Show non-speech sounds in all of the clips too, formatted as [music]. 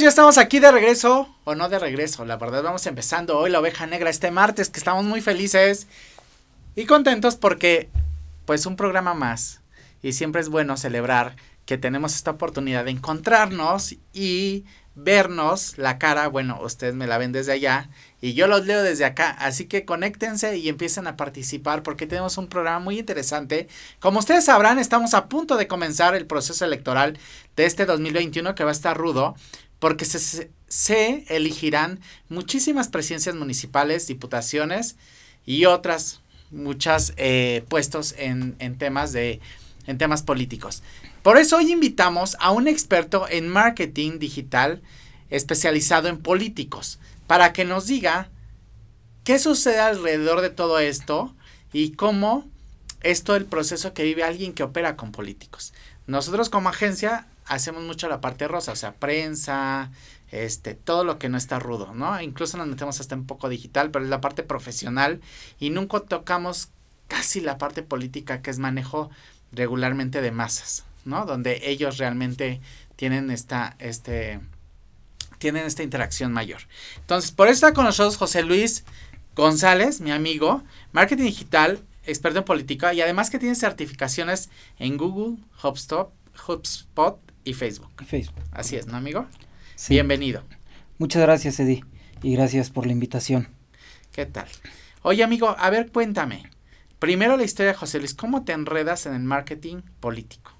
Ya estamos aquí de regreso, o no de regreso, la verdad vamos empezando hoy la oveja negra este martes, que estamos muy felices y contentos porque pues un programa más. Y siempre es bueno celebrar que tenemos esta oportunidad de encontrarnos y vernos la cara, bueno, ustedes me la ven desde allá y yo los leo desde acá, así que conéctense y empiecen a participar porque tenemos un programa muy interesante. Como ustedes sabrán, estamos a punto de comenzar el proceso electoral de este 2021 que va a estar rudo porque se, se elegirán muchísimas presidencias municipales, diputaciones y otras muchas eh, puestos en, en temas de en temas políticos. Por eso hoy invitamos a un experto en marketing digital especializado en políticos para que nos diga qué sucede alrededor de todo esto y cómo es todo el proceso que vive alguien que opera con políticos. Nosotros como agencia hacemos mucho la parte rosa, o sea, prensa, este, todo lo que no está rudo, ¿no? Incluso nos metemos hasta un poco digital, pero es la parte profesional y nunca tocamos casi la parte política que es manejo regularmente de masas, ¿no? Donde ellos realmente tienen esta, este, tienen esta interacción mayor. Entonces, por eso está con nosotros José Luis González, mi amigo, marketing digital, experto en política y además que tiene certificaciones en Google, HubSpot, HubSpot y Facebook. Facebook. Así es, ¿no, amigo? Sí. Bienvenido. Muchas gracias, Eddie, y gracias por la invitación. ¿Qué tal? Oye, amigo, a ver, cuéntame. Primero la historia de José Luis, ¿cómo te enredas en el marketing político?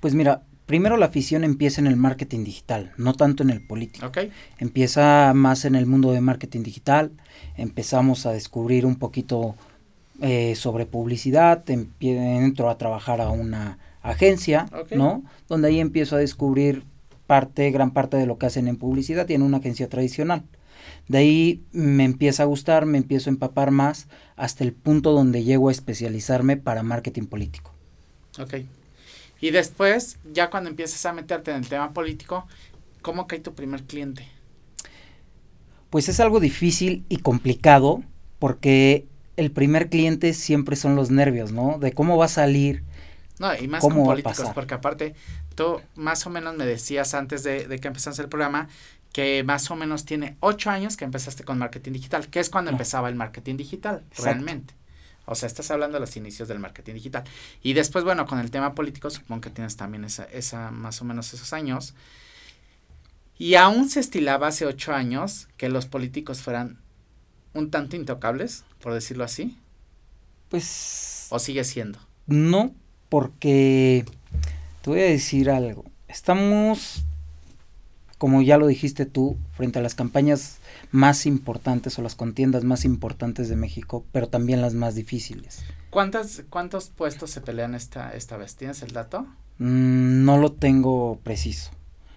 Pues mira, Primero la afición empieza en el marketing digital, no tanto en el político. Okay. Empieza más en el mundo de marketing digital, empezamos a descubrir un poquito eh, sobre publicidad, entro a trabajar a una agencia, okay. ¿no? Donde ahí empiezo a descubrir parte, gran parte de lo que hacen en publicidad y en una agencia tradicional. De ahí me empieza a gustar, me empiezo a empapar más hasta el punto donde llego a especializarme para marketing político. Ok. Y después, ya cuando empiezas a meterte en el tema político, ¿cómo cae tu primer cliente? Pues es algo difícil y complicado porque el primer cliente siempre son los nervios, ¿no? De cómo va a salir. No, y más con políticos, porque aparte, tú más o menos me decías antes de, de que empezamos el programa que más o menos tiene ocho años que empezaste con marketing digital, que es cuando no. empezaba el marketing digital, Exacto. realmente. O sea, estás hablando de los inicios del marketing digital. Y después, bueno, con el tema político, supongo que tienes también esa, esa más o menos esos años. Y aún se estilaba hace ocho años que los políticos fueran un tanto intocables, por decirlo así. Pues. ¿O sigue siendo? No, porque te voy a decir algo. Estamos, como ya lo dijiste tú, frente a las campañas más importantes o las contiendas más importantes de México, pero también las más difíciles. ¿Cuántas, ¿Cuántos puestos se pelean esta, esta vez? ¿Tienes el dato? Mm, no lo tengo preciso.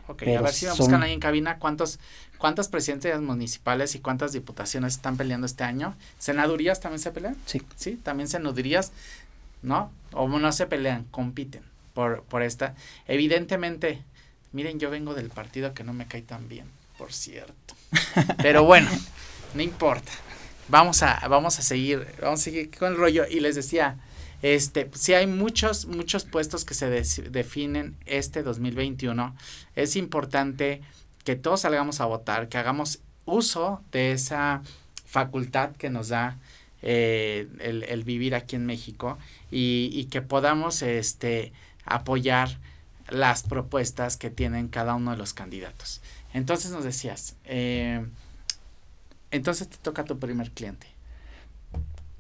Ok, a ver si me son... buscan ahí en cabina cuántos, cuántas presidencias municipales y cuántas diputaciones están peleando este año. ¿Senadurías también se pelean? Sí. Sí, también senadurías, ¿no? O no se pelean, compiten por, por esta. Evidentemente, miren, yo vengo del partido que no me cae tan bien, por cierto. [laughs] Pero bueno, no importa. Vamos a, vamos a seguir, vamos a seguir con el rollo. Y les decía, este, si hay muchos, muchos puestos que se de, definen este 2021, es importante que todos salgamos a votar, que hagamos uso de esa facultad que nos da eh, el, el, vivir aquí en México y, y, que podamos este, apoyar las propuestas que tienen cada uno de los candidatos. Entonces nos decías, eh, entonces te toca tu primer cliente.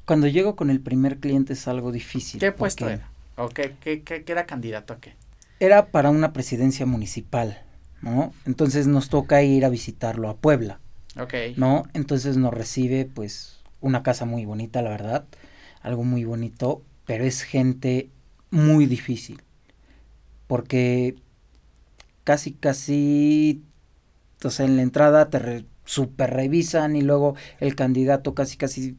Cuando llego con el primer cliente es algo difícil. ¿Qué puesto era? ¿O qué, qué, qué, qué era candidato a qué? Era para una presidencia municipal, ¿no? Entonces nos toca ir a visitarlo a Puebla. Ok. ¿No? Entonces nos recibe pues una casa muy bonita, la verdad, algo muy bonito, pero es gente muy difícil. Porque casi, casi entonces en la entrada te super revisan y luego el candidato casi casi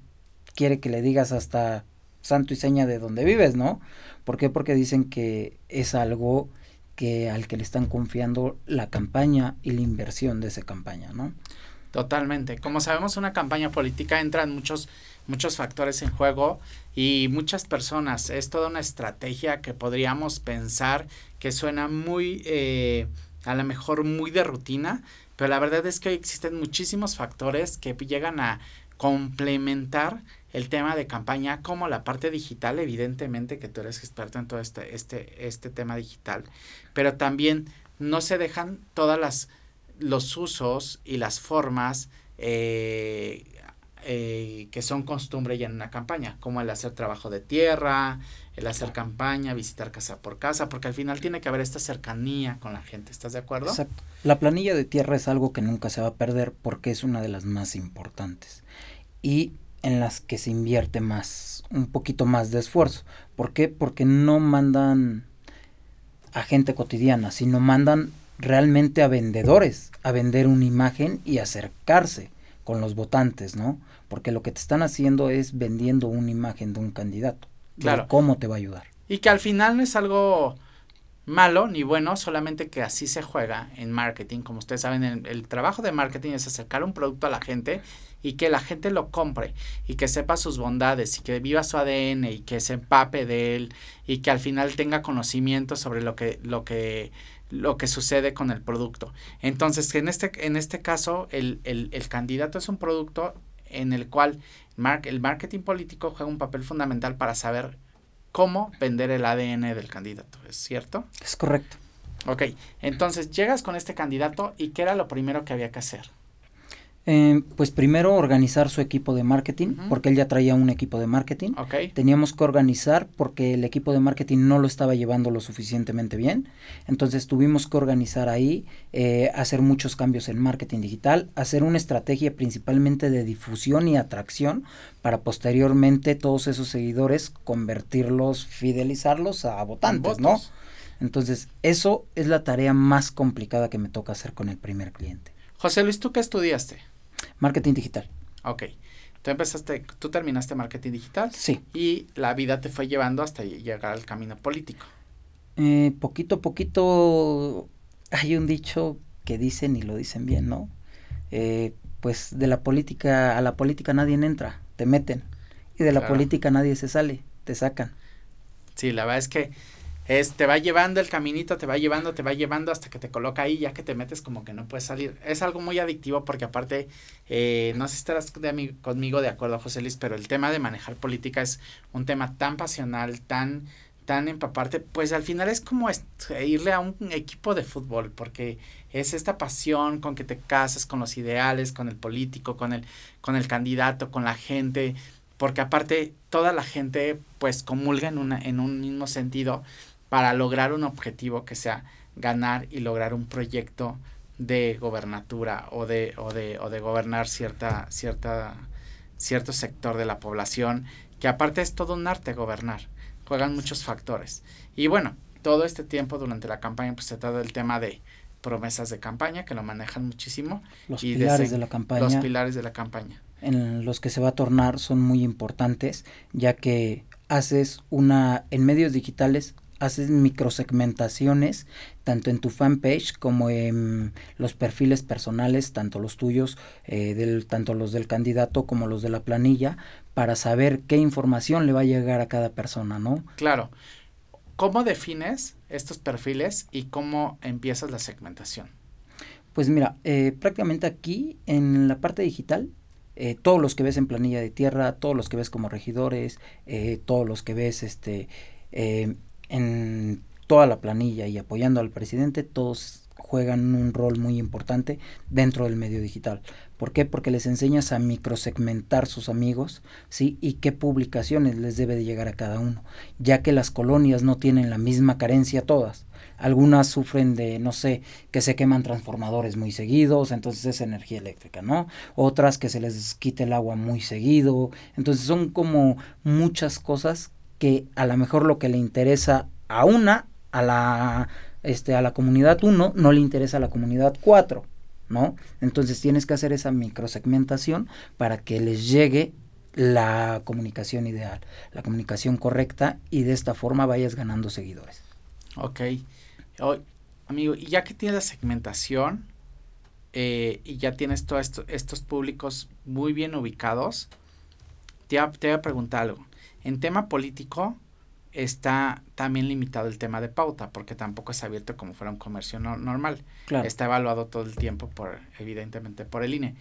quiere que le digas hasta santo y seña de dónde vives, ¿no? ¿Por qué? Porque dicen que es algo que al que le están confiando la campaña y la inversión de esa campaña, ¿no? Totalmente. Como sabemos, una campaña política entran muchos muchos factores en juego y muchas personas. Es toda una estrategia que podríamos pensar que suena muy eh, a lo mejor muy de rutina, pero la verdad es que hoy existen muchísimos factores que llegan a complementar el tema de campaña como la parte digital, evidentemente que tú eres experto en todo este, este, este tema digital, pero también no se dejan todas las los usos y las formas eh, eh, que son costumbre ya en una campaña, como el hacer trabajo de tierra, el hacer campaña, visitar casa por casa, porque al final tiene que haber esta cercanía con la gente, ¿estás de acuerdo? Exacto. La planilla de tierra es algo que nunca se va a perder porque es una de las más importantes y en las que se invierte más, un poquito más de esfuerzo. ¿Por qué? Porque no mandan a gente cotidiana, sino mandan realmente a vendedores, a vender una imagen y acercarse con los votantes, ¿no? Porque lo que te están haciendo es vendiendo una imagen de un candidato. Claro. ¿Cómo te va a ayudar? Y que al final no es algo malo ni bueno, solamente que así se juega en marketing. Como ustedes saben, el, el, trabajo de marketing es acercar un producto a la gente y que la gente lo compre y que sepa sus bondades y que viva su ADN y que se empape de él y que al final tenga conocimiento sobre lo que, lo que, lo que sucede con el producto. Entonces, en este, en este caso, el, el, el candidato es un producto en el cual el marketing político juega un papel fundamental para saber cómo vender el ADN del candidato, ¿es cierto? Es correcto. Ok, entonces llegas con este candidato y ¿qué era lo primero que había que hacer? Eh, pues primero organizar su equipo de marketing, uh -huh. porque él ya traía un equipo de marketing. Okay. Teníamos que organizar porque el equipo de marketing no lo estaba llevando lo suficientemente bien. Entonces tuvimos que organizar ahí, eh, hacer muchos cambios en marketing digital, hacer una estrategia principalmente de difusión y atracción para posteriormente todos esos seguidores convertirlos, fidelizarlos a votantes, ¿no? Entonces, eso es la tarea más complicada que me toca hacer con el primer cliente. José Luis, ¿tú qué estudiaste? Marketing digital. Ok. Tú empezaste, tú terminaste marketing digital. Sí. Y la vida te fue llevando hasta llegar al camino político. Eh, poquito a poquito hay un dicho que dicen y lo dicen bien, ¿no? Eh, pues de la política a la política nadie entra, te meten. Y de la política nadie se sale, te sacan. Sí, la verdad es que es, te va llevando el caminito, te va llevando, te va llevando hasta que te coloca ahí, ya que te metes como que no puedes salir. Es algo muy adictivo porque aparte, eh, no sé si estarás de conmigo de acuerdo, José Luis, pero el tema de manejar política es un tema tan pasional, tan tan empaparte, pues al final es como irle a un equipo de fútbol, porque es esta pasión con que te casas con los ideales, con el político, con el, con el candidato, con la gente, porque aparte toda la gente pues comulga en, una, en un mismo sentido para lograr un objetivo que sea ganar y lograr un proyecto de gobernatura o de, o de, o de gobernar cierta, cierta, cierto sector de la población, que aparte es todo un arte gobernar, juegan muchos factores. Y bueno, todo este tiempo durante la campaña pues se trata del tema de promesas de campaña, que lo manejan muchísimo. Los y pilares de, de la campaña. Los pilares de la campaña. En los que se va a tornar son muy importantes, ya que haces una, en medios digitales, haces microsegmentaciones tanto en tu fanpage como en los perfiles personales, tanto los tuyos, eh, del, tanto los del candidato como los de la planilla, para saber qué información le va a llegar a cada persona, ¿no? Claro. ¿Cómo defines estos perfiles y cómo empiezas la segmentación? Pues mira, eh, prácticamente aquí en la parte digital eh, todos los que ves en planilla de tierra, todos los que ves como regidores, eh, todos los que ves este eh, en toda la planilla y apoyando al presidente, todos juegan un rol muy importante dentro del medio digital. ¿Por qué? Porque les enseñas a microsegmentar sus amigos, ¿sí? Y qué publicaciones les debe de llegar a cada uno, ya que las colonias no tienen la misma carencia todas. Algunas sufren de, no sé, que se queman transformadores muy seguidos, entonces es energía eléctrica, ¿no? Otras que se les quite el agua muy seguido. Entonces son como muchas cosas que a lo mejor lo que le interesa a una, a la, este, a la comunidad 1, no le interesa a la comunidad 4, ¿no? Entonces tienes que hacer esa microsegmentación para que les llegue la comunicación ideal, la comunicación correcta y de esta forma vayas ganando seguidores. Ok. Oh, amigo, y ya que tienes la segmentación eh, y ya tienes todos esto, estos públicos muy bien ubicados, te, te voy a preguntar algo. En tema político, está también limitado el tema de pauta, porque tampoco es abierto como fuera un comercio normal. Claro. Está evaluado todo el tiempo, por evidentemente, por el INE.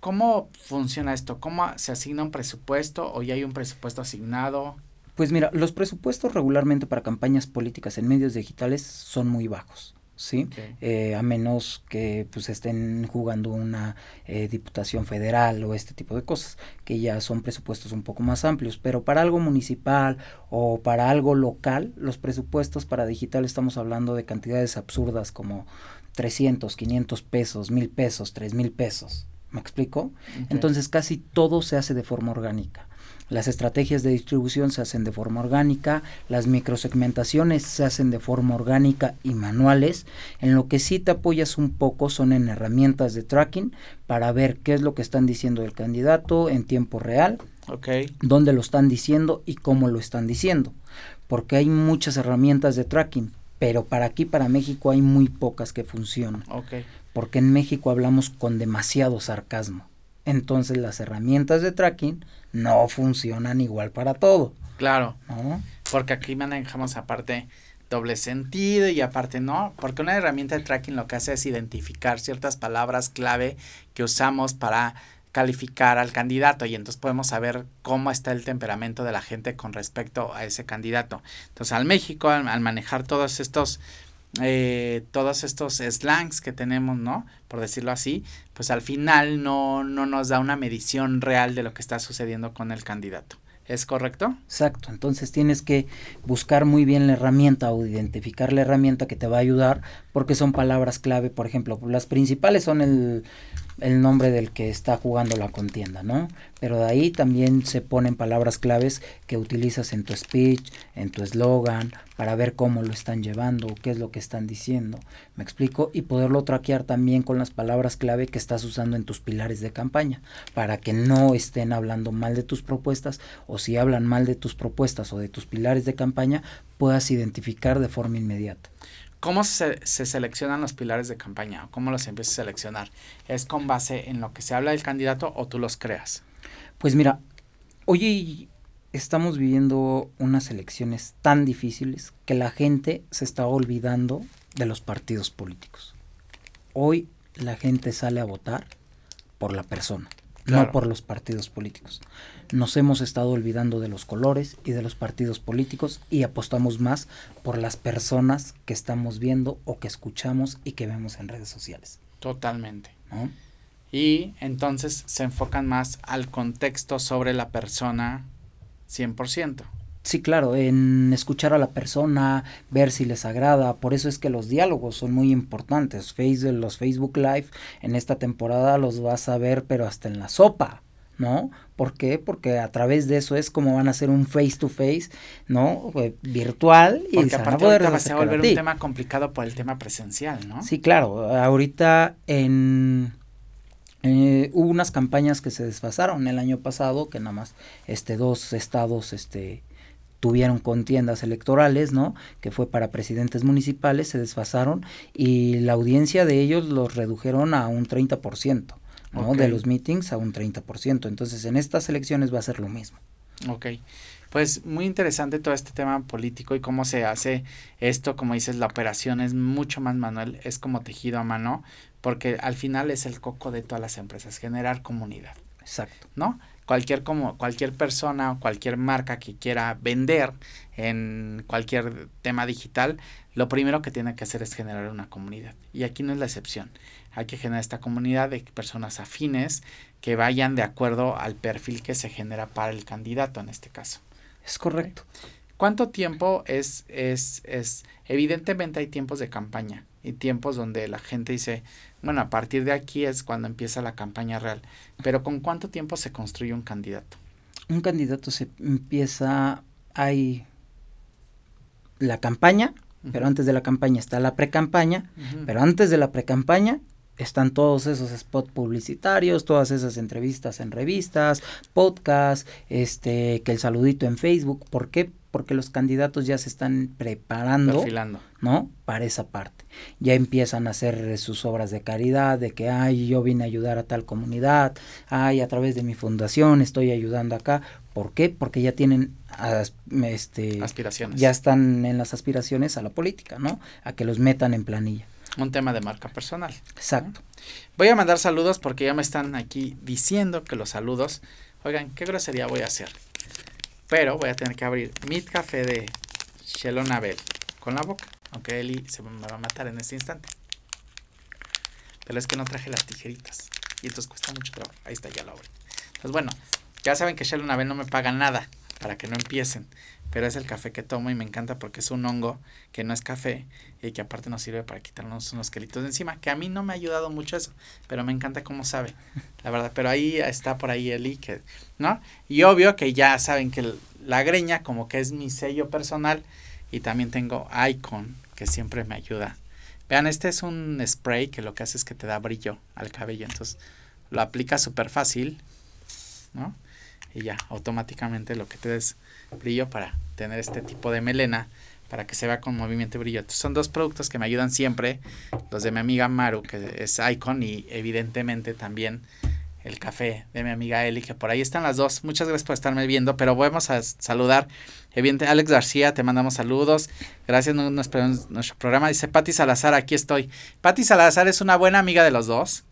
¿Cómo funciona esto? ¿Cómo se asigna un presupuesto o ya hay un presupuesto asignado? Pues mira, los presupuestos regularmente para campañas políticas en medios digitales son muy bajos. ¿Sí? Eh, a menos que pues estén jugando una eh, diputación federal o este tipo de cosas, que ya son presupuestos un poco más amplios, pero para algo municipal o para algo local, los presupuestos para digital estamos hablando de cantidades absurdas como 300, 500 pesos, 1000 pesos, 3000 pesos. ¿Me explico? Entonces casi todo se hace de forma orgánica. Las estrategias de distribución se hacen de forma orgánica, las microsegmentaciones se hacen de forma orgánica y manuales. En lo que sí te apoyas un poco son en herramientas de tracking para ver qué es lo que están diciendo el candidato en tiempo real, okay. dónde lo están diciendo y cómo lo están diciendo. Porque hay muchas herramientas de tracking, pero para aquí, para México, hay muy pocas que funcionan. Okay. Porque en México hablamos con demasiado sarcasmo. Entonces las herramientas de tracking no funcionan igual para todo. Claro. Porque aquí manejamos aparte doble sentido y aparte no, porque una herramienta de tracking lo que hace es identificar ciertas palabras clave que usamos para calificar al candidato y entonces podemos saber cómo está el temperamento de la gente con respecto a ese candidato. Entonces al México, al manejar todos estos eh, todos estos slangs que tenemos, ¿no? Por decirlo así, pues al final no, no nos da una medición real de lo que está sucediendo con el candidato. ¿Es correcto? Exacto, entonces tienes que buscar muy bien la herramienta o identificar la herramienta que te va a ayudar porque son palabras clave, por ejemplo, las principales son el, el nombre del que está jugando la contienda, ¿no? Pero de ahí también se ponen palabras claves que utilizas en tu speech, en tu eslogan, para ver cómo lo están llevando, qué es lo que están diciendo, ¿me explico? Y poderlo traquear también con las palabras clave que estás usando en tus pilares de campaña, para que no estén hablando mal de tus propuestas, o si hablan mal de tus propuestas o de tus pilares de campaña, puedas identificar de forma inmediata. ¿Cómo se, seleccionan los pilares de campaña? ¿Cómo los empiezas a seleccionar? ¿Es con base en lo que se habla del candidato o tú los creas? Pues mira, hoy estamos viviendo unas elecciones tan difíciles que la gente se está olvidando de los partidos políticos. Hoy la gente sale a votar por la persona no por los partidos políticos. Nos hemos estado olvidando de los colores y de los partidos políticos y apostamos más por las personas que estamos viendo o que escuchamos y que vemos en redes sociales. Totalmente. Y entonces se enfocan más al contexto sobre la persona 100%. Sí, claro, en escuchar a la persona, ver si les agrada, por eso es que los diálogos son muy importantes. Facebook, los Facebook Live en esta temporada los vas a ver, pero hasta en la sopa, ¿no? ¿Por qué? Porque a través de eso es como van a hacer un face to face, ¿no? Eh, virtual y Porque aparte a va a volver un tema complicado por el tema presencial, ¿no? Sí, claro. Ahorita en eh, hubo unas campañas que se desfasaron el año pasado, que nada más este dos estados este tuvieron contiendas electorales, ¿no? Que fue para presidentes municipales, se desfasaron y la audiencia de ellos los redujeron a un 30%, ¿no? De los meetings a un 30%. Entonces, en estas elecciones va a ser lo mismo. Ok. Pues muy interesante todo este tema político y cómo se hace esto, como dices, la operación es mucho más manual, es como tejido a mano, porque al final es el coco de todas las empresas, generar comunidad. Exacto. ¿No? cualquier como cualquier persona o cualquier marca que quiera vender en cualquier tema digital, lo primero que tiene que hacer es generar una comunidad. Y aquí no es la excepción. Hay que generar esta comunidad de personas afines que vayan de acuerdo al perfil que se genera para el candidato en este caso. Es correcto. ¿Cuánto tiempo es, es, es, evidentemente hay tiempos de campaña y tiempos donde la gente dice, bueno, a partir de aquí es cuando empieza la campaña real. Pero ¿con cuánto tiempo se construye un candidato? Un candidato se empieza, hay la campaña, pero antes de la campaña está la pre-campaña, pero antes de la pre-campaña están todos esos spots publicitarios, todas esas entrevistas en revistas, podcasts, este, que el saludito en Facebook. ¿Por qué? porque los candidatos ya se están preparando, ¿no? Para esa parte. Ya empiezan a hacer sus obras de caridad, de que, ay, yo vine a ayudar a tal comunidad, ay, a través de mi fundación estoy ayudando acá. ¿Por qué? Porque ya tienen este, aspiraciones. Ya están en las aspiraciones a la política, ¿no? A que los metan en planilla. Un tema de marca personal. Exacto. Voy a mandar saludos porque ya me están aquí diciendo que los saludos. Oigan, qué grosería voy a hacer. Pero voy a tener que abrir mi café de Shelonabel con la boca. Aunque Eli se me va a matar en este instante. Pero es que no traje las tijeritas. Y entonces cuesta mucho trabajo. Ahí está, ya lo abrí. Entonces, bueno, ya saben que Shelonabel no me paga nada para que no empiecen. Pero es el café que tomo y me encanta porque es un hongo que no es café y que aparte nos sirve para quitarnos unos quelitos de encima. Que a mí no me ha ayudado mucho eso, pero me encanta cómo sabe, la verdad. Pero ahí está por ahí el que, ¿no? Y obvio que ya saben que la greña como que es mi sello personal y también tengo Icon que siempre me ayuda. Vean, este es un spray que lo que hace es que te da brillo al cabello. Entonces lo aplica súper fácil, ¿no? Y ya automáticamente lo que te des brillo para tener este tipo de melena para que se vea con movimiento y brillo. son dos productos que me ayudan siempre, los de mi amiga Maru, que es Icon, y evidentemente también el café de mi amiga Eli, que por ahí están las dos. Muchas gracias por estarme viendo, pero vamos a saludar. Evidente, Alex García, te mandamos saludos. Gracias, no, nuestro programa. Dice Patti Salazar, aquí estoy. Patti Salazar es una buena amiga de los dos.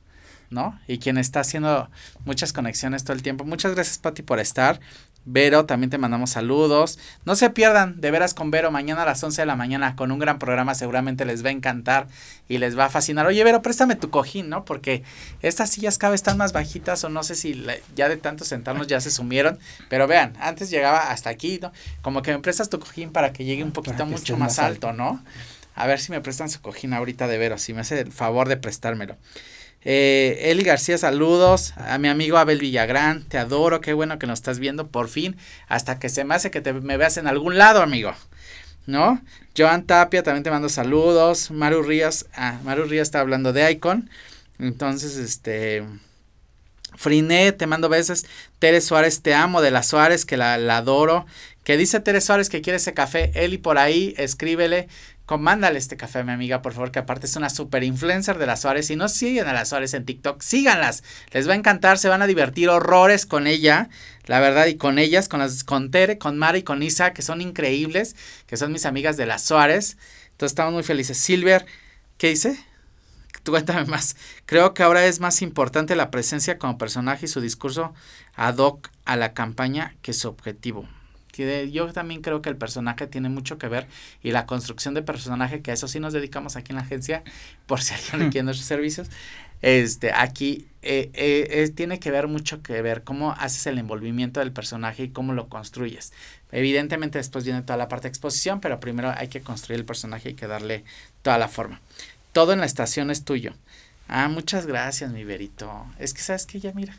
¿No? Y quien está haciendo muchas conexiones todo el tiempo. Muchas gracias, Pati, por estar. Vero, también te mandamos saludos. No se pierdan de veras con Vero mañana a las 11 de la mañana con un gran programa. Seguramente les va a encantar y les va a fascinar. Oye, Vero, préstame tu cojín, ¿no? Porque estas sillas cada vez están más bajitas o no sé si ya de tanto sentarnos ya se sumieron. Pero vean, antes llegaba hasta aquí, ¿no? Como que me prestas tu cojín para que llegue un poquito mucho más, alto, ¿no? A ver si me prestan su cojín ahorita de Vero, si me hace el favor de prestármelo. Eh, Eli García, saludos. A mi amigo Abel Villagrán, te adoro, qué bueno que nos estás viendo por fin. Hasta que se me hace que te, me veas en algún lado, amigo. ¿No? Joan Tapia, también te mando saludos. Maru Ríos, ah, Maru Ríos está hablando de Icon. Entonces, este. Friné, te mando besos. Tere Suárez, te amo. De la Suárez, que la, la adoro. Que dice Tere Suárez que quiere ese café. Eli por ahí, escríbele Comándale este café a mi amiga, por favor, que aparte es una super influencer de las Suárez. Si no siguen a las Suárez en TikTok, síganlas. Les va a encantar, se van a divertir horrores con ella, la verdad, y con ellas, con las, con Tere, con Mari y con Isa, que son increíbles, que son mis amigas de las Suárez. Entonces estamos muy felices. Silver, ¿qué dice? Cuéntame más. Creo que ahora es más importante la presencia como personaje y su discurso ad hoc a la campaña que su objetivo yo también creo que el personaje tiene mucho que ver y la construcción de personaje, que a eso sí nos dedicamos aquí en la agencia, [laughs] por si alguien [laughs] quiere nuestros servicios, este, aquí eh, eh, tiene que ver mucho que ver cómo haces el envolvimiento del personaje y cómo lo construyes. Evidentemente después viene toda la parte de exposición, pero primero hay que construir el personaje y que darle toda la forma. Todo en la estación es tuyo. Ah, muchas gracias, mi Verito. Es que sabes que ya mira.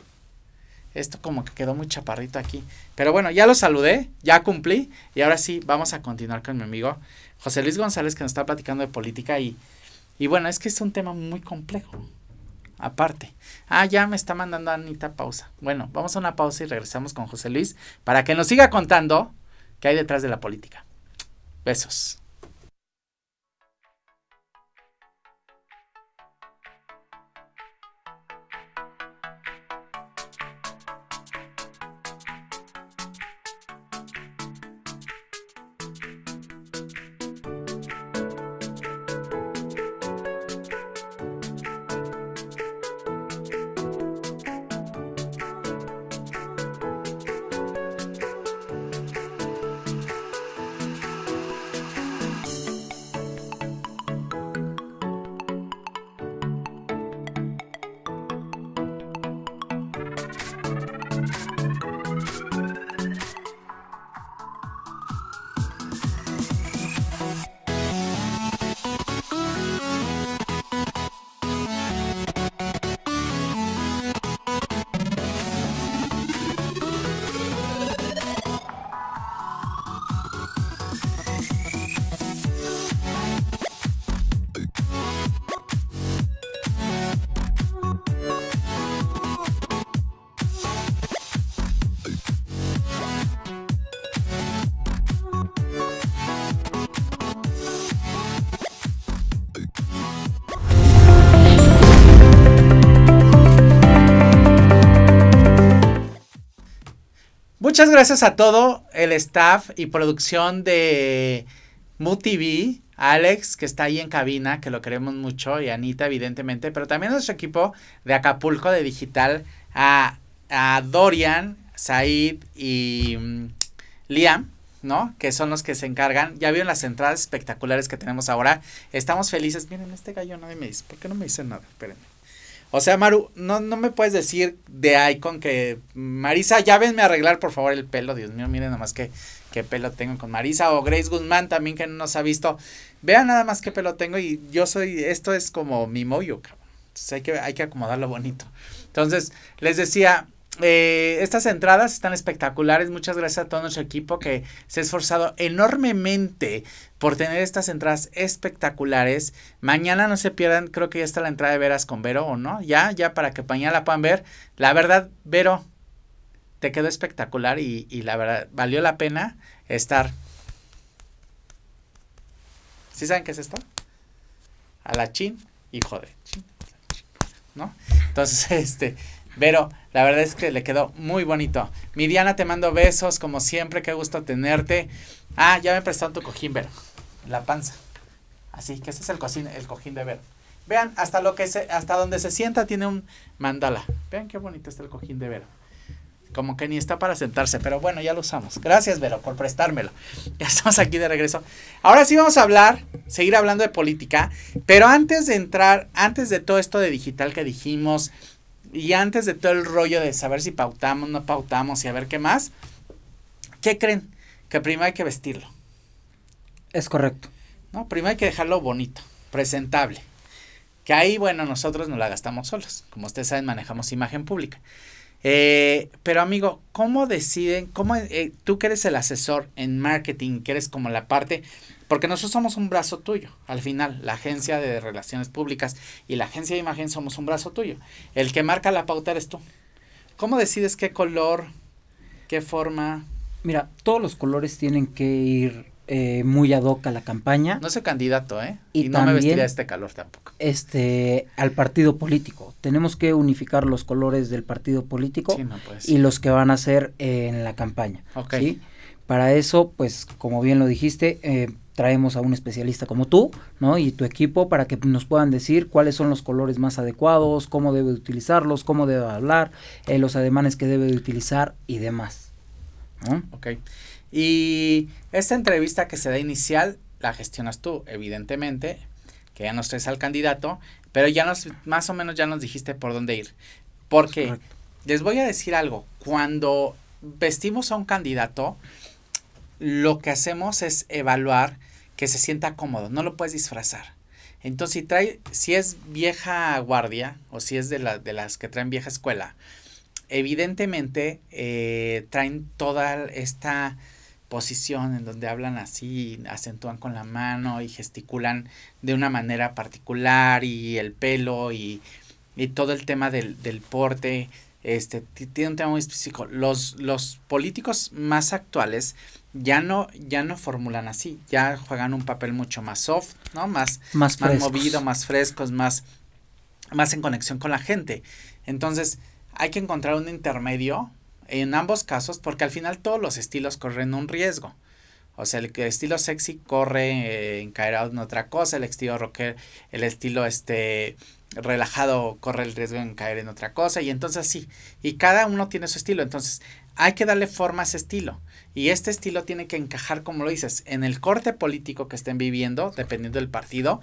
Esto como que quedó muy chaparrito aquí. Pero bueno, ya lo saludé, ya cumplí. Y ahora sí, vamos a continuar con mi amigo José Luis González que nos está platicando de política. Y, y bueno, es que es un tema muy complejo. Aparte. Ah, ya me está mandando Anita pausa. Bueno, vamos a una pausa y regresamos con José Luis para que nos siga contando qué hay detrás de la política. Besos. Muchas gracias a todo el staff y producción de MUTV, Alex, que está ahí en cabina, que lo queremos mucho, y Anita, evidentemente, pero también a nuestro equipo de Acapulco de Digital, a, a Dorian, Said y mm, Liam, ¿no? Que son los que se encargan. Ya vieron las entradas espectaculares que tenemos ahora. Estamos felices. Miren, este gallo no me dice. ¿Por qué no me dice nada? Espérenme. O sea, Maru, no, no me puedes decir de Icon que Marisa, ya venme a arreglar por favor el pelo. Dios mío, miren nomás qué, qué pelo tengo con Marisa. O Grace Guzmán también que no nos ha visto. Vean nada más qué pelo tengo y yo soy, esto es como mi moyo, cabrón. Entonces hay que, hay que acomodarlo bonito. Entonces, les decía, eh, estas entradas están espectaculares. Muchas gracias a todo nuestro equipo que se ha esforzado enormemente por tener estas entradas espectaculares. Mañana no se pierdan, creo que ya está la entrada de Veras con Vero, ¿o no? Ya, ya para que mañana la puedan ver. La verdad, Vero, te quedó espectacular y, y la verdad, valió la pena estar. ¿Sí saben qué es esto? A la chin, hijo de ¿no? Entonces, [laughs] este, Vero, la verdad es que le quedó muy bonito. Miriana, te mando besos, como siempre, qué gusto tenerte. Ah, ya me prestaron tu cojín, Vero. La panza. Así que ese es el, cojín, el cojín de Vero. Vean, hasta lo que se, hasta donde se sienta tiene un mandala. Vean qué bonito está el cojín de Vero. Como que ni está para sentarse, pero bueno, ya lo usamos. Gracias, Vero, por prestármelo. [laughs] Ya estamos aquí de regreso. Ahora sí vamos a hablar, seguir hablando de política, pero antes de entrar, antes de todo esto de digital que dijimos, y antes de todo el rollo de saber si pautamos, no pautamos y a ver qué más, ¿qué creen? Que primero hay que vestirlo. Es correcto. No, primero hay que dejarlo bonito, presentable. Que ahí, bueno, nosotros no la gastamos solos. Como ustedes saben, manejamos imagen pública. Eh, pero amigo, ¿cómo deciden? ¿Cómo eh, tú que eres el asesor en marketing, que eres como la parte porque nosotros somos un brazo tuyo. Al final, la agencia de relaciones públicas y la agencia de imagen somos un brazo tuyo. El que marca la pauta eres tú. ¿Cómo decides qué color, qué forma? Mira, todos los colores tienen que ir eh, muy ad hoc a la campaña. No soy candidato, ¿eh? Y, no me vestiría este calor tampoco. Este, al partido político. Tenemos que unificar los colores del partido político y los que van a ser en la campaña. Ok. Para eso, pues, como bien lo dijiste, eh, traemos a un especialista como tú, ¿no? Y tu equipo para que nos puedan decir cuáles son los colores más adecuados, cómo debe utilizarlos, cómo debe hablar, eh, los ademanes que debe de utilizar y demás. ¿no? Ok. Y esta entrevista que se da inicial la gestionas tú, evidentemente, que ya nos traes al candidato, pero ya nos, más o menos ya nos dijiste por dónde ir. Porque les voy a decir algo, cuando vestimos a un candidato, lo que hacemos es evaluar que se sienta cómodo, no lo puedes disfrazar. Entonces, si trae, si es vieja guardia o si es de, la, de las que traen vieja escuela, evidentemente eh, traen toda esta posición en donde hablan así, acentúan con la mano y gesticulan de una manera particular y el pelo y, y todo el tema del, del porte, este, tiene un tema muy específico. Los, los políticos más actuales ya no, ya no formulan así, ya juegan un papel mucho más soft, ¿no? Más, más, movido, más frescos, más, más en conexión con la gente. Entonces, hay que encontrar un intermedio en ambos casos, porque al final todos los estilos corren un riesgo. O sea, el, estilo sexy corre eh, en caer en otra cosa, el estilo rocker, el estilo este relajado corre el riesgo en caer en otra cosa, y entonces sí, y cada uno tiene su estilo, entonces hay que darle forma a ese estilo. Y este estilo tiene que encajar, como lo dices, en el corte político que estén viviendo, dependiendo del partido,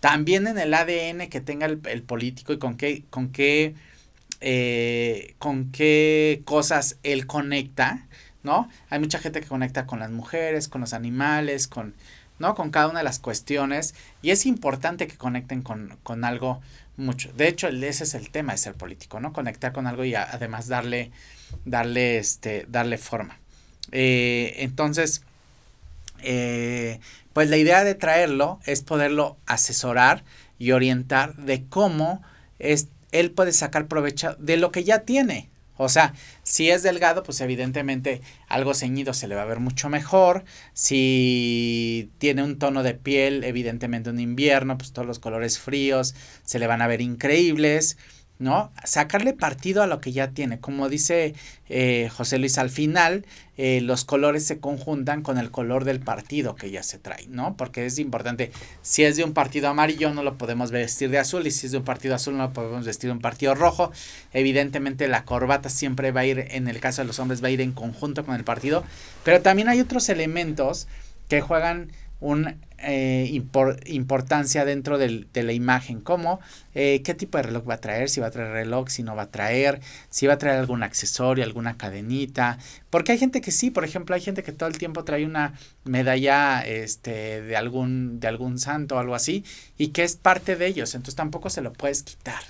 también en el ADN que tenga el, político y con qué, con qué, eh, con qué cosas él conecta, ¿no? Hay mucha gente que conecta con las mujeres, con los animales, con, ¿no? Con cada una de las cuestiones. Y es importante que conecten con, con algo mucho. De hecho, ese es el tema de ser político, ¿no? Conectar con algo y además darle, darle, este, darle forma. Eh, entonces, eh, pues la idea de traerlo es poderlo asesorar y orientar de cómo es, él puede sacar provecho de lo que ya tiene. O sea, si es delgado, pues evidentemente algo ceñido se le va a ver mucho mejor. Si tiene un tono de piel, evidentemente un invierno, pues todos los colores fríos se le van a ver increíbles. ¿No? Sacarle partido a lo que ya tiene. Como dice eh, José Luis, al final eh, los colores se conjuntan con el color del partido que ya se trae, ¿no? Porque es importante, si es de un partido amarillo no lo podemos vestir de azul y si es de un partido azul no lo podemos vestir de un partido rojo. Evidentemente la corbata siempre va a ir, en el caso de los hombres, va a ir en conjunto con el partido, pero también hay otros elementos que juegan un eh, importancia dentro del, de la imagen, como eh, qué tipo de reloj va a traer, si va a traer reloj, si no va a traer, si va a traer algún accesorio, alguna cadenita, porque hay gente que sí, por ejemplo, hay gente que todo el tiempo trae una medalla este, de, algún, de algún santo o algo así, y que es parte de ellos, entonces tampoco se lo puedes quitar,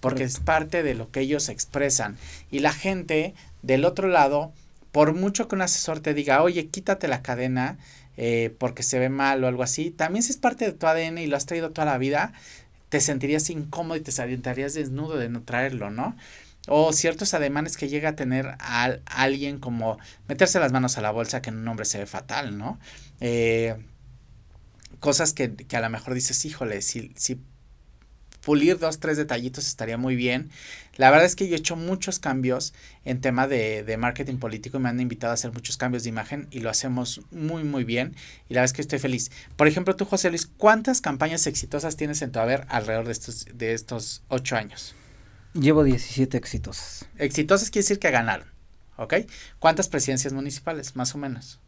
porque es parte de lo que ellos expresan, y la gente del otro lado, por mucho que un asesor te diga, oye, quítate la cadena, eh, porque se ve mal o algo así, también si es parte de tu ADN y lo has traído toda la vida, te sentirías incómodo y te sentarías desnudo de no traerlo, ¿no? O ciertos ademanes que llega a tener a, alguien como meterse las manos a la bolsa, que en un hombre se ve fatal, ¿no? Eh, cosas que, que, a lo mejor dices, híjole, si, si pulir dos, tres detallitos estaría muy bien. La verdad es que yo he hecho muchos cambios en tema de, de, marketing político y me han invitado a hacer muchos cambios de imagen y lo hacemos muy, muy bien. Y la verdad es que estoy feliz. Por ejemplo, tú, José Luis, ¿cuántas campañas exitosas tienes en tu haber alrededor de estos, de estos ocho años? Llevo 17 exitosas. Exitosas quiere decir que ganaron, ¿ok? ¿Cuántas presidencias municipales, más o menos?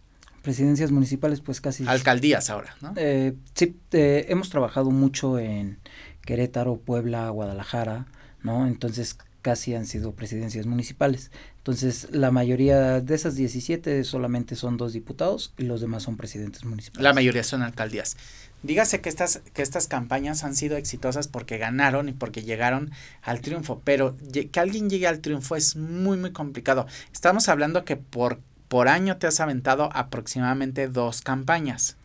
Presidencias municipales, pues casi. Alcaldías ahora, ¿no? Eh, sí, eh, hemos trabajado mucho en Querétaro, Puebla, Guadalajara, ¿no? Entonces casi han sido presidencias municipales. Entonces, la mayoría de esas 17 solamente son dos diputados y los demás son presidentes municipales. La mayoría son alcaldías. Dígase que estas, que estas campañas han sido exitosas porque ganaron y porque llegaron al triunfo, pero que alguien llegue al triunfo es muy, muy complicado. Estamos hablando que por, por año te has aventado aproximadamente dos campañas.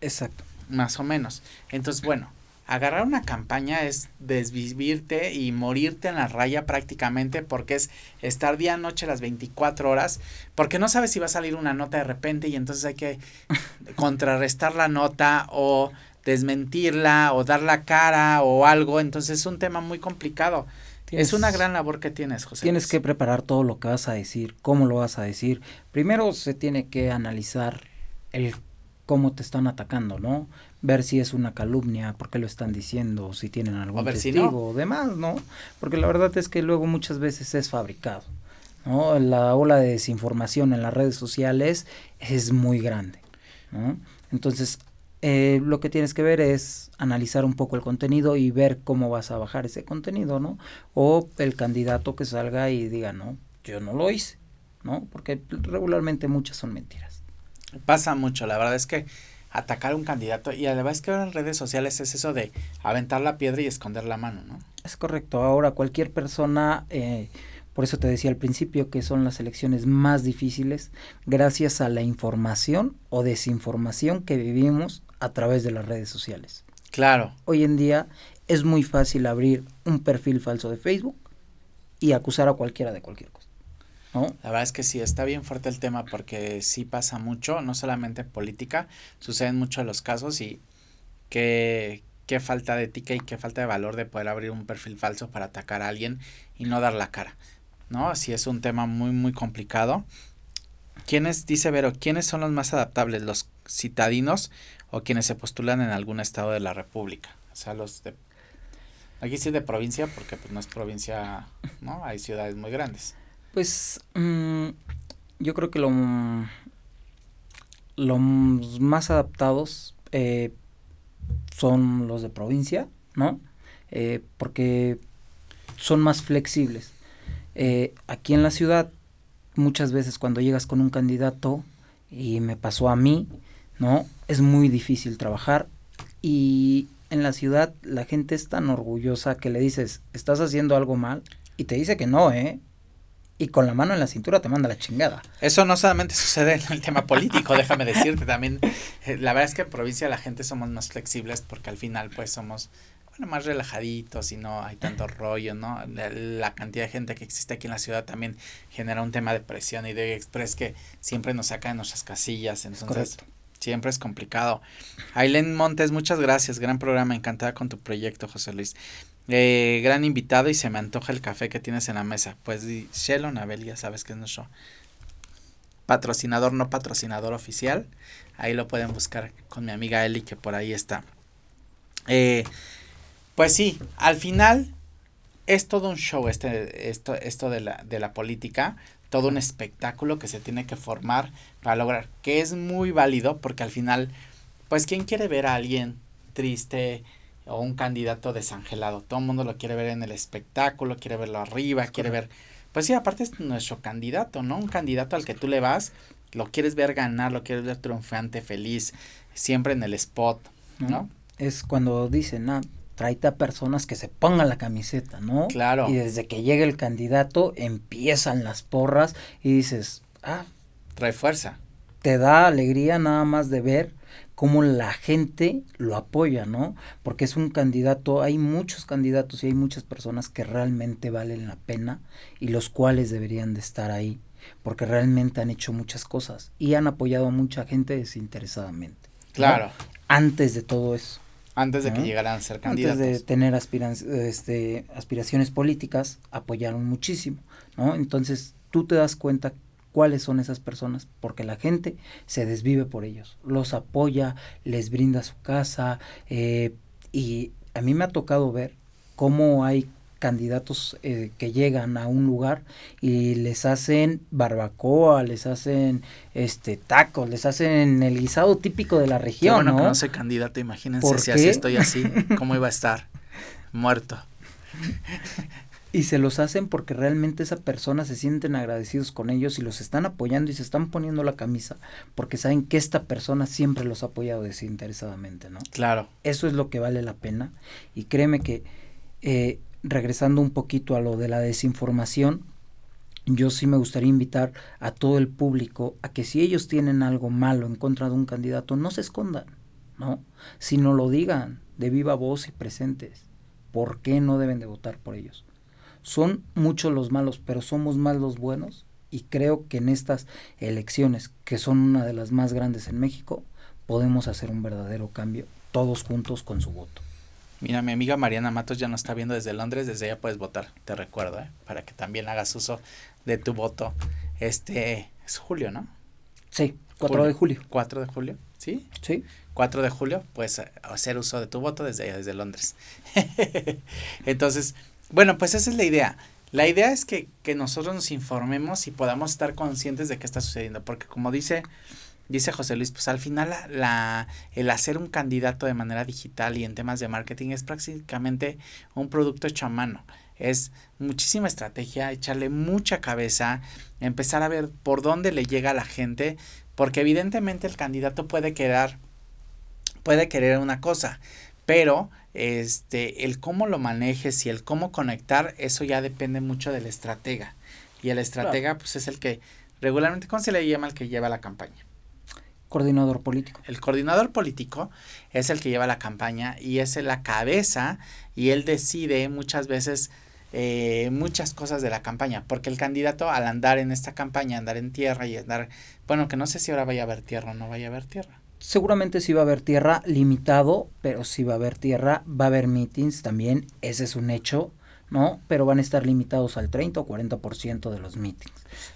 Exacto. Más o menos. Entonces, bueno, agarrar una campaña es desvivirte y morirte en la raya prácticamente porque es estar día noche las 24 horas porque no sabes si va a salir una nota de repente y entonces hay que [laughs] contrarrestar la nota o desmentirla o dar la cara o algo entonces es un tema muy complicado es una gran labor que tienes, José. Tienes que preparar todo lo que vas a decir, cómo lo vas a decir. Primero se tiene que analizar el cómo te están atacando, ¿no? Ver si es una calumnia, por qué lo están diciendo, si tienen algún testigo o demás, ¿no? Porque la verdad es que luego muchas veces es fabricado, ¿no? La ola de desinformación en las redes sociales es muy grande, ¿no? Entonces, eh, lo que tienes que ver es analizar un poco el contenido y ver cómo vas a bajar ese contenido, ¿no? O el candidato que salga y diga, no, yo no lo hice, ¿no? Porque regularmente muchas son mentiras. Pasa mucho, la verdad es que atacar a un candidato y además que ahora en redes sociales es eso de aventar la piedra y esconder la mano, ¿no? Es correcto, ahora cualquier persona, eh, por eso te decía al principio que son las elecciones más difíciles gracias a la información o desinformación que vivimos a través de las redes sociales. Claro. Hoy en día es muy fácil abrir un perfil falso de Facebook y acusar a cualquiera de cualquier cosa. La verdad es que sí, está bien fuerte el tema porque sí pasa mucho, no solamente en política, suceden muchos los casos y qué, qué falta de ética y qué falta de valor de poder abrir un perfil falso para atacar a alguien y no dar la cara, ¿no? Sí es un tema muy, muy complicado. ¿Quiénes, dice Vero, quiénes son los más adaptables, los citadinos o quienes se postulan en algún estado de la República? O sea, los de... Aquí sí de provincia porque pues no es provincia, ¿no? Hay ciudades muy grandes. Pues mm, yo creo que lo, los más adaptados eh, son los de provincia, ¿no? Eh, porque son más flexibles. Eh, aquí en la ciudad, muchas veces cuando llegas con un candidato, y me pasó a mí, ¿no? Es muy difícil trabajar y en la ciudad la gente es tan orgullosa que le dices, estás haciendo algo mal y te dice que no, ¿eh? Y con la mano en la cintura te manda la chingada. Eso no solamente sucede en el tema político, déjame decirte también. Eh, la verdad es que en provincia la gente somos más flexibles porque al final pues somos bueno, más relajaditos y no hay tanto rollo, ¿no? La, cantidad de gente que existe aquí en la ciudad también genera un tema de presión y de express que siempre nos saca de nuestras casillas. Entonces, Siempre es complicado. Aileen Montes, muchas gracias. Gran programa. Encantada con tu proyecto, José Luis. Eh, gran invitado y se me antoja el café que tienes en la mesa. Pues Shelo Nabel, ya sabes que es nuestro patrocinador, no patrocinador oficial. Ahí lo pueden buscar con mi amiga Eli, que por ahí está. Eh, pues sí, al final es todo un show este, esto, esto de la, de la política todo un espectáculo que se tiene que formar para lograr, que es muy válido porque al final, pues, ¿quién quiere ver a alguien triste o un candidato desangelado? Todo el mundo lo quiere ver en el espectáculo, quiere verlo arriba, quiere ver, pues sí, aparte es nuestro candidato, ¿no? Un candidato al que tú le vas, lo quieres ver ganar, lo quieres ver triunfante, feliz, siempre en el spot, ¿no? Es cuando dicen, ah, tráete a personas que se pongan la camiseta, ¿no? Claro. Y desde que llega el candidato empiezan las porras y dices, ah, trae fuerza. Te da alegría nada más de ver cómo la gente lo apoya, ¿no? Porque es un candidato, hay muchos candidatos y hay muchas personas que realmente valen la pena y los cuales deberían de estar ahí, porque realmente han hecho muchas cosas y han apoyado a mucha gente desinteresadamente. Claro. Antes de todo eso. Antes de que llegaran a ser candidatos. Antes de tener este, aspiraciones políticas, apoyaron muchísimo, ¿no? Entonces tú te das cuenta cuáles son esas personas, porque la gente se desvive por ellos, los apoya, les brinda su casa, eh, y a mí me ha tocado ver cómo hay candidatos eh, que llegan a un lugar y les hacen barbacoa, les hacen este tacos, les hacen el guisado típico de la región. bueno ¿no? que candidato, imagínense si así estoy así, cómo iba a estar [laughs] muerto. [laughs] Y se los hacen porque realmente esa persona se sienten agradecidos con ellos y los están apoyando y se están poniendo la camisa porque saben que esta persona siempre los ha apoyado desinteresadamente, ¿no? Claro. Eso es lo que vale la pena y créeme que eh, regresando un poquito a lo de la desinformación, yo sí me gustaría invitar a todo el público a que si ellos tienen algo malo en contra de un candidato, no se escondan, ¿no? Sino lo digan de viva voz y presentes. ¿Por qué no deben de votar por ellos? Son muchos los malos, pero somos más los buenos y creo que en estas elecciones, que son una de las más grandes en México, podemos hacer un verdadero cambio todos juntos con su voto. Mira, mi amiga Mariana Matos ya nos está viendo desde Londres, desde allá puedes votar, te recuerdo, ¿eh? para que también hagas uso de tu voto. Este es julio, ¿no? Sí, 4 de julio. 4 de julio, ¿sí? Sí. 4 de julio, puedes hacer uso de tu voto desde allá, desde Londres. [laughs] Entonces, bueno, pues esa es la idea. La idea es que, que nosotros nos informemos y podamos estar conscientes de qué está sucediendo, porque como dice dice José Luis, pues al final la, el hacer un candidato de manera digital y en temas de marketing es prácticamente un producto hecho a mano. Es muchísima estrategia, echarle mucha cabeza, empezar a ver por dónde le llega a la gente, porque evidentemente el candidato puede quedar, puede querer una cosa, pero este, el cómo lo manejes y el cómo conectar, eso ya depende mucho del estratega. Y el estratega, pues es el que regularmente, ¿cómo se le llama el que lleva la campaña? Coordinador político. El coordinador político es el que lleva la campaña y es la cabeza y él decide muchas veces eh, muchas cosas de la campaña, porque el candidato al andar en esta campaña, andar en tierra y andar, bueno, que no sé si ahora vaya a haber tierra o no vaya a haber tierra. Seguramente sí va a haber tierra limitado, pero sí va a haber tierra, va a haber meetings también, ese es un hecho, ¿no? Pero van a estar limitados al 30 o 40% de los meetings,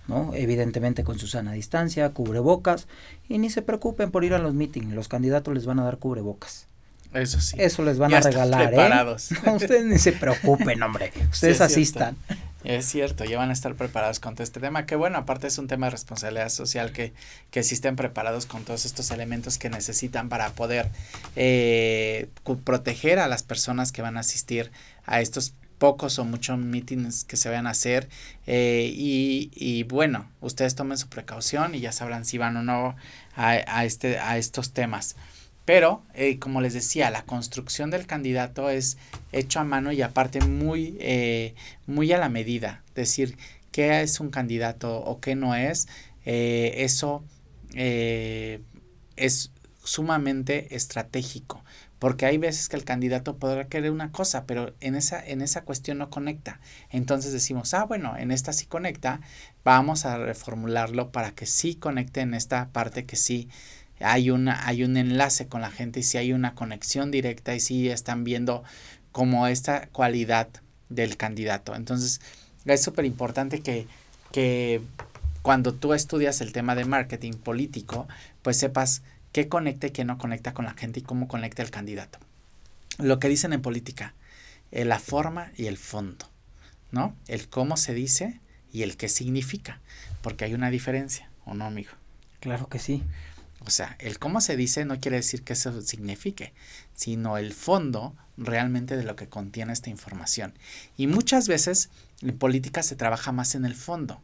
¿no? Evidentemente con su sana distancia, cubrebocas, y ni se preocupen por ir a los meetings, los candidatos les van a dar cubrebocas. Eso sí. Eso les van a regalar, ¿eh? preparados. [laughs] ustedes ni se preocupen, hombre. Ustedes asistan. Es cierto, ya van a estar preparados con todo este tema, que bueno, aparte es un tema de responsabilidad social, que, que sí estén preparados con todos estos elementos que necesitan para poder eh, proteger a las personas que van a asistir a estos pocos o muchos meetings que se vayan a hacer eh, y, y, bueno, ustedes tomen su precaución y ya sabrán si van o no a, a este, a estos temas. Pero, eh, como les decía, la construcción del candidato es hecho a mano y aparte muy, eh, muy a la medida. Decir qué es un candidato o qué no es, eso es sumamente estratégico porque hay veces que el candidato podrá querer una cosa, pero en esa, en esa cuestión no conecta. Entonces decimos, ah, bueno, en esta sí conecta, vamos a reformularlo para que sí conecte en esta parte que sí hay, una, hay un enlace con la gente y si hay una conexión directa y si están viendo como esta cualidad del candidato. Entonces, es súper importante que, que cuando tú estudias el tema de marketing político, pues sepas qué conecta y qué no conecta con la gente y cómo conecta el candidato. Lo que dicen en política, eh, la forma y el fondo, ¿no? El cómo se dice y el qué significa, porque hay una diferencia, ¿o no, amigo? Claro que sí. O sea, el cómo se dice no quiere decir que eso signifique, sino el fondo realmente de lo que contiene esta información. Y muchas veces en política se trabaja más en el fondo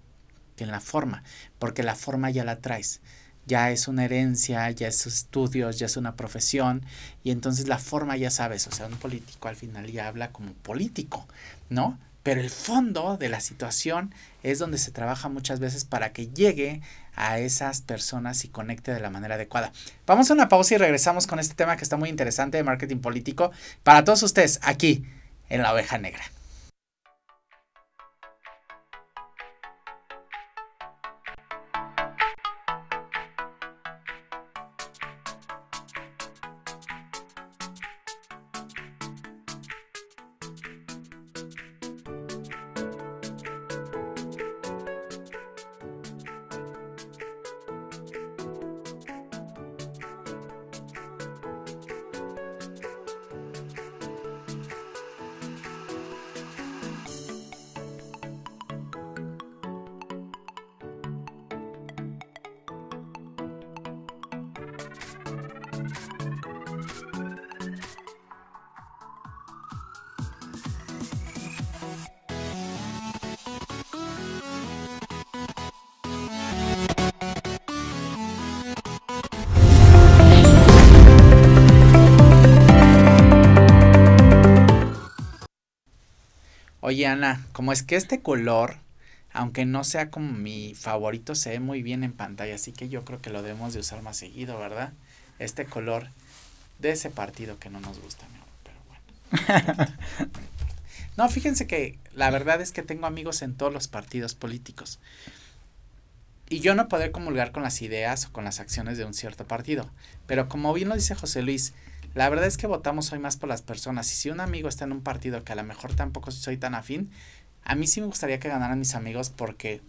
que en la forma, porque la forma ya la traes ya es una herencia, ya es estudios, ya es una profesión, y entonces la forma ya sabes, o sea, un político al final ya habla como político, ¿no? Pero el fondo de la situación es donde se trabaja muchas veces para que llegue a esas personas y conecte de la manera adecuada. Vamos a una pausa y regresamos con este tema que está muy interesante de marketing político para todos ustedes aquí en la oveja negra. Oye, Ana, como es que este color, aunque no sea como mi favorito, se ve muy bien en pantalla, así que yo creo que lo debemos de usar más seguido, ¿verdad? Este color de ese partido que no nos gusta, pero bueno. [laughs] no, fíjense que la verdad es que tengo amigos en todos los partidos políticos. Y yo no podré comulgar con las ideas o con las acciones de un cierto partido. Pero como bien lo dice José Luis, la verdad es que votamos hoy más por las personas. Y si un amigo está en un partido que a lo mejor tampoco soy tan afín, a mí sí me gustaría que ganaran mis amigos porque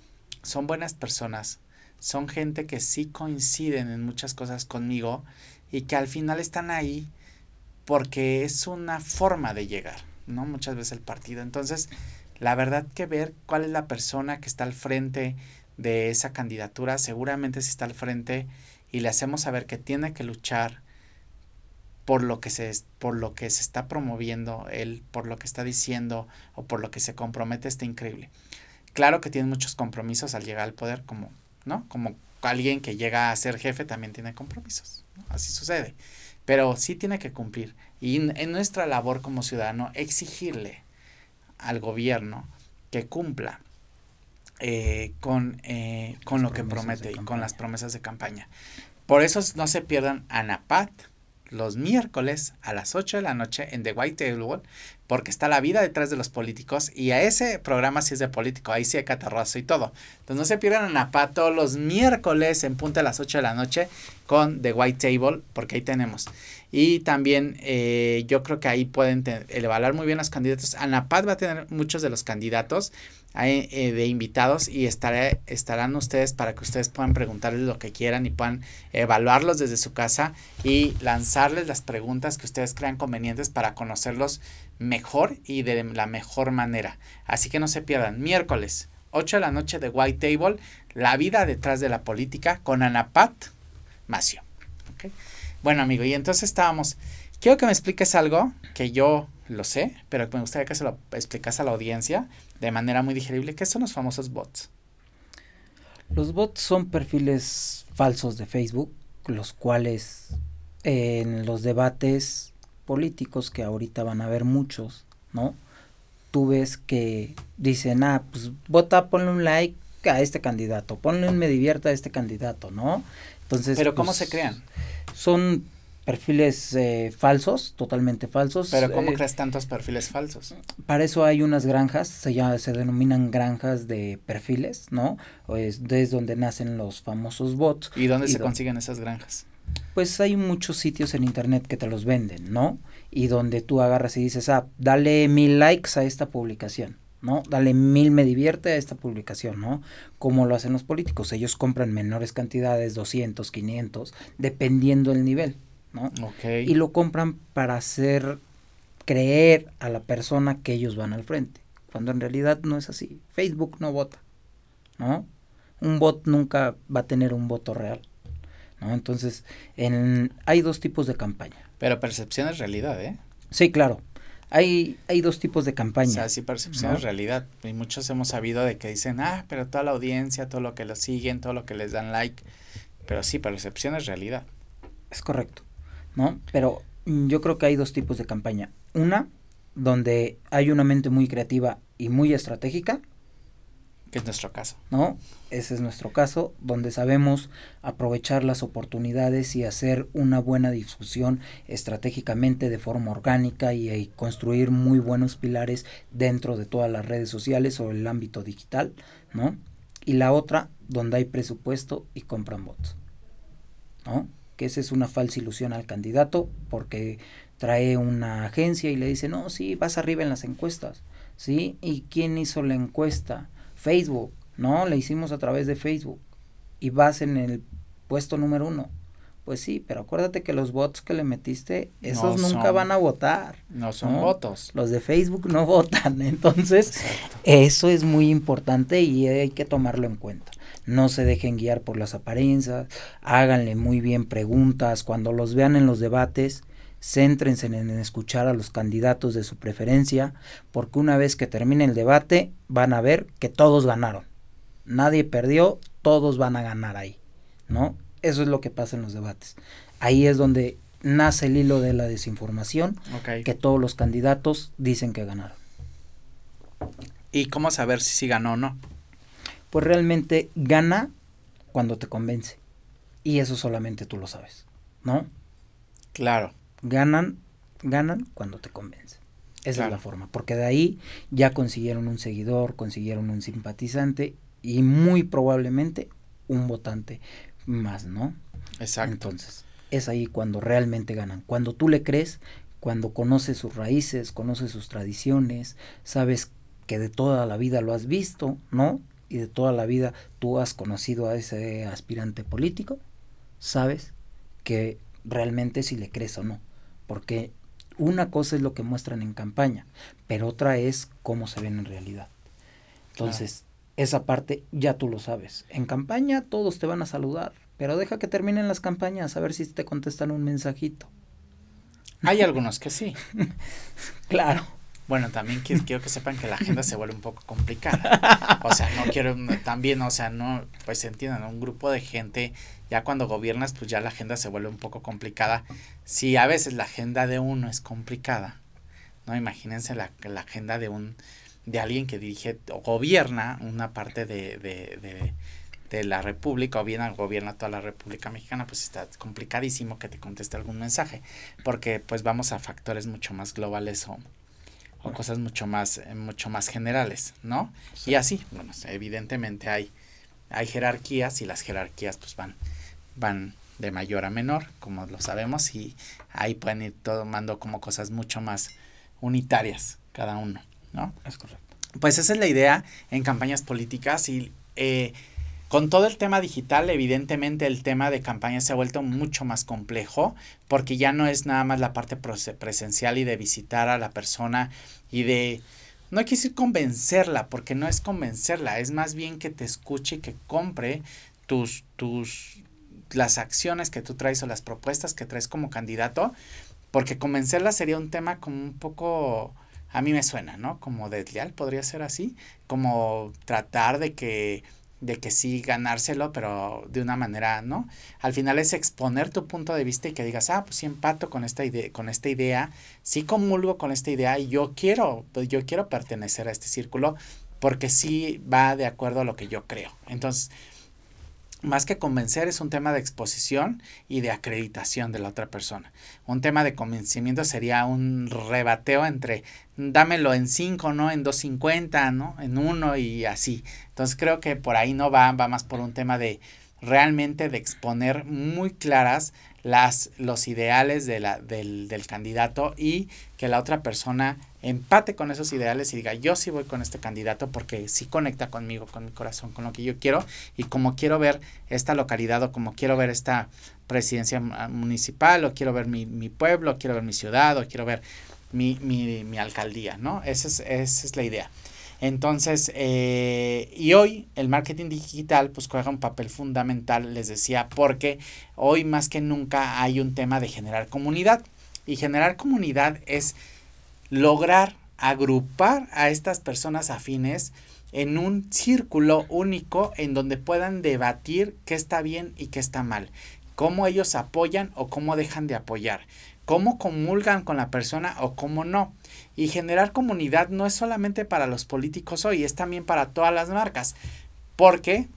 son buenas personas. Son gente que sí coinciden en muchas cosas conmigo y que al final están ahí porque es una forma de llegar, ¿no? Muchas veces el partido. Entonces, la verdad que ver cuál es la persona que está al frente de esa candidatura, seguramente si está al frente y le hacemos saber que tiene que luchar, por lo que se por lo que se está promoviendo él, por lo que está diciendo o por lo que se compromete está increíble. Claro que tiene muchos compromisos al llegar al poder como, ¿no? Como alguien que llega a ser jefe también tiene compromisos, así sucede. Pero sí tiene que cumplir y en nuestra labor como ciudadano exigirle al gobierno que cumpla eh, con, eh, con lo que promete y con las promesas de campaña. Por eso no se pierdan ANAPAT, los miércoles a las 8 de la noche en The White Table, porque está la vida detrás de los políticos y a ese programa sí es de político, ahí sí hay catarrazo y todo. Entonces no se pierdan a Napato los miércoles en punta a las 8 de la noche con The White Table, porque ahí tenemos. Y también eh, yo creo que ahí pueden evaluar muy bien los candidatos. Anapat va a tener muchos de los candidatos de invitados y estarán ustedes para que ustedes puedan preguntarles lo que quieran y puedan evaluarlos desde su casa y lanzarles las preguntas que ustedes crean convenientes para conocerlos mejor y de la mejor manera. Así que no se pierdan. Miércoles, 8 de la noche de White Table, la vida detrás de la política con Anapat Macio. Bueno, amigo, y entonces estábamos. Quiero que me expliques algo que yo lo sé, pero me gustaría que se lo explicas a la audiencia de manera muy digerible. ¿Qué son los famosos bots? Los bots son perfiles falsos de Facebook, los cuales en los debates políticos, que ahorita van a haber muchos, ¿no? Tú ves que dicen, ah, pues vota, ponle un like a este candidato, ponle un me divierta a este candidato, ¿no? Entonces. Pero ¿cómo pues, se crean? Son perfiles eh, falsos, totalmente falsos. Pero ¿cómo eh, creas tantos perfiles falsos? Para eso hay unas granjas, se, llama, se denominan granjas de perfiles, ¿no? Es donde nacen los famosos bots. ¿Y dónde se consiguen esas granjas? Pues hay muchos sitios en internet que te los venden, ¿no? Y donde tú agarras y dices, ah, dale mil likes a esta publicación, ¿no? Dale mil me divierte a esta publicación, ¿no? Como lo hacen los políticos, ellos compran menores cantidades, 200, 500, dependiendo el nivel, ¿no? Ok. Y lo compran para hacer creer a la persona que ellos van al frente, cuando en realidad no es así. Facebook no vota, ¿no? Un bot nunca va a tener un voto real, ¿no? Entonces, en, hay dos tipos de campaña. Pero percepción es realidad, ¿eh? Sí, claro. Hay, hay dos tipos de campaña. O sea, sí, percepción ¿no? es realidad. Y muchos hemos sabido de que dicen, ah, pero toda la audiencia, todo lo que lo siguen, todo lo que les dan like. Pero sí, percepción es realidad. Es correcto, ¿no? Pero mm, yo creo que hay dos tipos de campaña. Una, donde hay una mente muy creativa y muy estratégica, Que es nuestro caso. ¿no? Ese es nuestro caso, donde sabemos aprovechar las oportunidades y hacer una buena difusión estratégicamente de forma orgánica y, y construir muy buenos pilares dentro de todas las redes sociales o el ámbito digital, ¿no? Y la otra, donde hay presupuesto y compran bots, ¿no? Que esa es una falsa ilusión al candidato porque trae una agencia y le dice, no, sí, vas arriba en las encuestas, ¿sí? ¿Y quién hizo la encuesta? Facebook, ¿no? La hicimos a través de Facebook y vas en el puesto número uno. Pues sí, pero acuérdate que los bots que le metiste, esos No nunca son- van a votar. No son ¿no? votos. Los de Facebook no [laughs] votan, entonces Exacto. eso es muy importante y hay que tomarlo en cuenta. No se dejen guiar por las apariencias, háganle muy bien preguntas, cuando los vean en los debates, céntrense en escuchar a los candidatos de su preferencia, porque una vez que termine el debate van a ver que todos ganaron. Nadie perdió, todos van a ganar ahí, ¿no? Eso es lo que pasa en los debates. Ahí es donde nace el hilo de la desinformación, que todos los candidatos dicen que ganaron. ¿Y cómo saber si sí ganó o no? Pues realmente gana cuando te convence. Y eso solamente tú lo sabes, ¿no? Claro. Ganan, ganan cuando te convence. Esa Claro. es la forma, porque de ahí ya consiguieron un seguidor, consiguieron un simpatizante y muy probablemente un votante más, ¿no? Exacto. Entonces, es ahí cuando realmente ganan. Cuando tú le crees, cuando conoces sus raíces, conoces sus tradiciones, sabes que de toda la vida lo has visto, ¿no? Y de toda la vida tú has conocido a ese aspirante político, sabes que realmente si le crees o no. Porque una cosa es lo que muestran en campaña, pero otra es cómo se ven en realidad. Entonces, esa parte ya tú lo sabes. En campaña todos te van a saludar, pero deja que terminen las campañas a ver si te contestan un mensajito. Hay algunos que sí. [laughs] Claro. Bueno, también qui- [laughs] quiero que sepan que la agenda se vuelve un poco complicada. [laughs] O sea, no quiero no, también, o sea, no, pues entiendan, un grupo de gente, ya cuando gobiernas, pues ya la agenda se vuelve un poco complicada. Si a veces la agenda de uno es complicada, ¿no? Imagínense la, la agenda de un, de alguien que dirige o gobierna una parte de, de, de, de la República o bien gobierna toda la República Mexicana, pues está complicadísimo que te conteste algún mensaje, porque pues vamos a factores mucho más globales o, o cosas mucho más, eh, mucho más generales, ¿no? Y así, bueno, evidentemente hay, hay jerarquías y las jerarquías pues van, van de mayor a menor, como lo sabemos, y ahí pueden ir tomando como cosas mucho más unitarias cada uno, ¿no? Es correcto. Pues esa es la idea en campañas políticas y eh, con todo el tema digital, evidentemente el tema de campaña se ha vuelto mucho más complejo porque ya no es nada más la parte presencial y de visitar a la persona y de... No que decir convencerla, porque no es convencerla, es más bien que te escuche y que compre tus, tus, las acciones que tú traes o las propuestas que traes como candidato, porque convencerla sería un tema como un poco, a mí me suena, ¿no? Como desleal, podría ser así, como tratar de que, de que sí ganárselo, pero de una manera, ¿no? Al final es exponer tu punto de vista y que digas, ah, pues sí empato con esta idea, con esta idea, sí comulgo con esta idea y yo quiero, pues yo quiero pertenecer a este círculo porque sí va de acuerdo a lo que yo creo. Entonces, más que convencer es un tema de exposición y de acreditación de la otra persona. Un tema de convencimiento sería un rebateo entre dámelo en 5, ¿no? En 2.50, ¿no? En 1 y así. Entonces creo que por ahí no va, va más por un tema de realmente de exponer muy claras las, los ideales de la, del, del candidato y que la otra persona empate con esos ideales y diga, yo sí voy con este candidato porque sí conecta conmigo, con mi corazón, con lo que yo quiero y como quiero ver esta localidad o como quiero ver esta presidencia municipal o quiero ver mi, mi pueblo, quiero ver mi ciudad o quiero ver mi, mi, mi alcaldía, ¿no? Esa es, esa es la idea. Entonces, eh, y hoy el marketing digital pues juega un papel fundamental, les decía, porque hoy más que nunca hay un tema de generar comunidad. Y generar comunidad es lograr agrupar a estas personas afines en un círculo único en donde puedan debatir qué está bien y qué está mal, cómo ellos apoyan o cómo dejan de apoyar, cómo comulgan con la persona o cómo no. Y generar comunidad no es solamente para los políticos hoy, es también para todas las marcas. Porque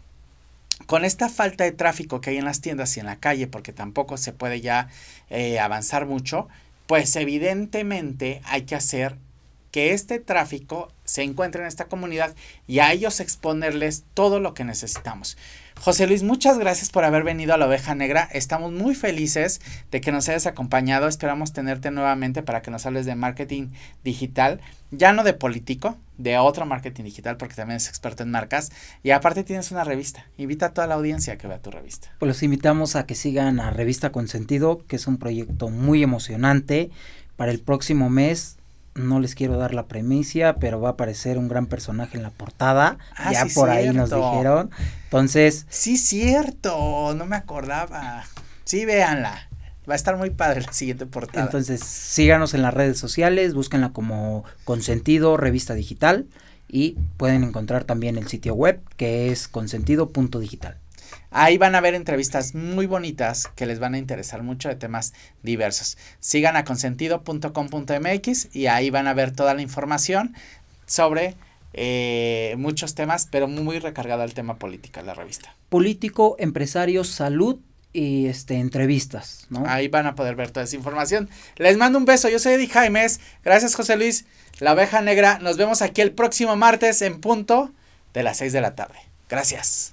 con esta falta de tráfico que hay en las tiendas y en la calle, porque tampoco se puede ya eh, avanzar mucho, pues evidentemente hay que hacer que este tráfico se encuentre en esta comunidad y a ellos exponerles todo lo que necesitamos. José Luis, muchas gracias por haber venido a la oveja negra. Estamos muy felices de que nos hayas acompañado. Esperamos tenerte nuevamente para que nos hables de marketing digital, ya no de político, de otro marketing digital, porque también es experto en marcas. Y aparte tienes una revista. Invita a toda la audiencia a que vea tu revista. Pues los invitamos a que sigan a Revista Consentido, que es un proyecto muy emocionante. Para el próximo mes no les quiero dar la premicia, pero va a aparecer un gran personaje en la portada. Ah, ya por ahí nos dijeron. Entonces. Sí, cierto. No me acordaba. Sí, véanla. Va a estar muy padre la siguiente portada. Entonces, síganos en las redes sociales, búsquenla como Consentido Revista Digital y pueden encontrar también el sitio web que es consentido.digital. Ahí van a ver entrevistas muy bonitas que les van a interesar mucho de temas diversos. Sigan a consentido.com.mx y ahí van a ver toda la información sobre eh, muchos temas, pero muy recargado al tema política, la revista. Político, empresario, salud y este entrevistas, ¿no? Ahí van a poder ver toda esa información. Les mando un beso, yo soy Eddie Jaimes, gracias José Luis, la oveja negra, nos vemos aquí el próximo martes en punto de las 6 de la tarde. Gracias.